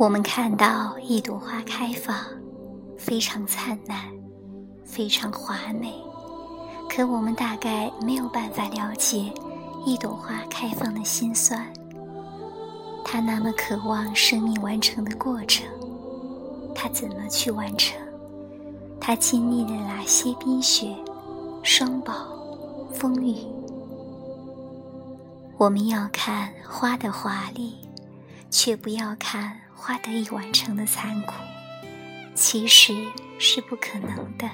我们看到一朵花开放，非常灿烂，非常华美。可我们大概没有办法了解一朵花开放的心酸。它那么渴望生命完成的过程，它怎么去完成？它经历了哪些冰雪、霜雹、风雨？我们要看花的华丽，却不要看花得以完成的残酷。其实是不可能的。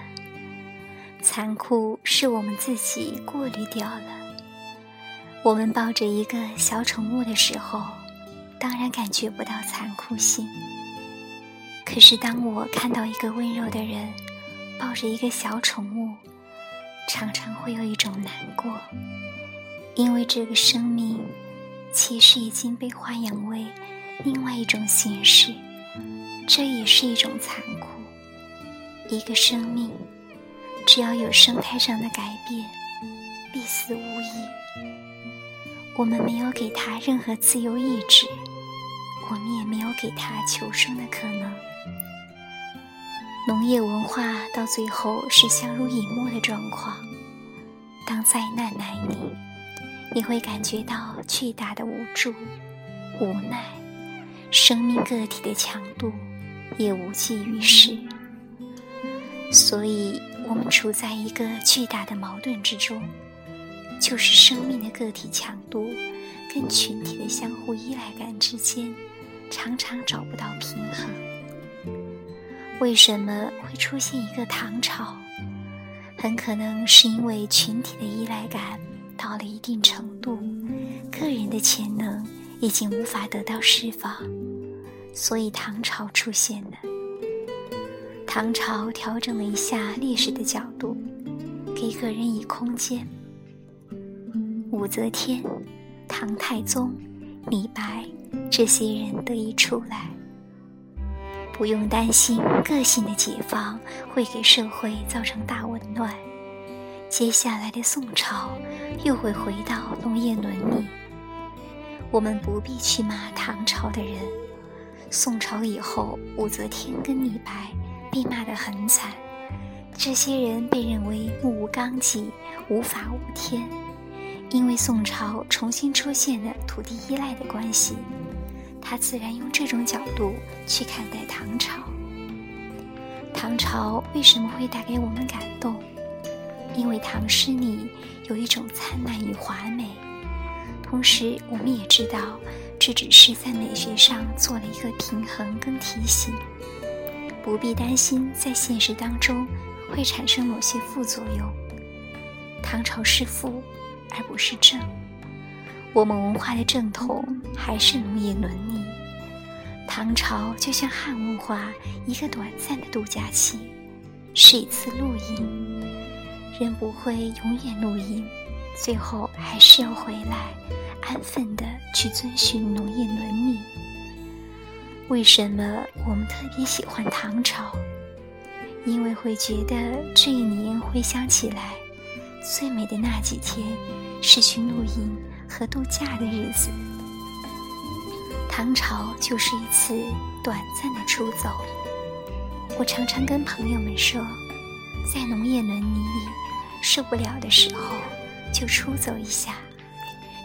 残酷是我们自己过滤掉了。我们抱着一个小宠物的时候，当然感觉不到残酷性。可是当我看到一个温柔的人抱着一个小宠物，常常会有一种难过。因为这个生命其实已经被豢养为另外一种形式，这也是一种残酷。一个生命只要有生态上的改变，必死无疑。我们没有给他任何自由意志，我们也没有给他求生的可能。农业文化到最后是相濡以沫的状况。当灾难来临。你会感觉到巨大的无助、无奈，生命个体的强度也无济于事。所以，我们处在一个巨大的矛盾之中，就是生命的个体强度跟群体的相互依赖感之间，常常找不到平衡。为什么会出现一个唐朝？很可能是因为群体的依赖感。到了一定程度，个人的潜能已经无法得到释放，所以唐朝出现了。唐朝调整了一下历史的角度，给个人以空间。武则天、唐太宗、李白这些人得以出来，不用担心个性的解放会给社会造成大紊乱。接下来的宋朝又会回到农业伦理，我们不必去骂唐朝的人。宋朝以后，武则天跟李白被骂得很惨，这些人被认为目无纲纪、无法无天。因为宋朝重新出现了土地依赖的关系，他自然用这种角度去看待唐朝。唐朝为什么会带给我们感动？因为唐诗里有一种灿烂与华美，同时我们也知道，这只是在美学上做了一个平衡跟提醒，不必担心在现实当中会产生某些副作用。唐朝是负，而不是正。我们文化的正统还是农业伦理。唐朝就像汉文化一个短暂的度假期，是一次露营。人不会永远露营，最后还是要回来，安分的去遵循农业伦理。为什么我们特别喜欢唐朝？因为会觉得这一年回想起来，最美的那几天是去露营和度假的日子。唐朝就是一次短暂的出走。我常常跟朋友们说，在农业伦理里。受不了的时候，就出走一下，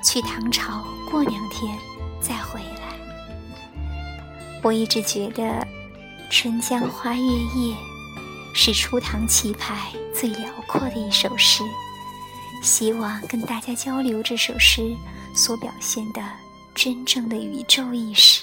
去唐朝过两天再回来。我一直觉得《春江花月夜》是初唐气派最辽阔的一首诗，希望跟大家交流这首诗所表现的真正的宇宙意识。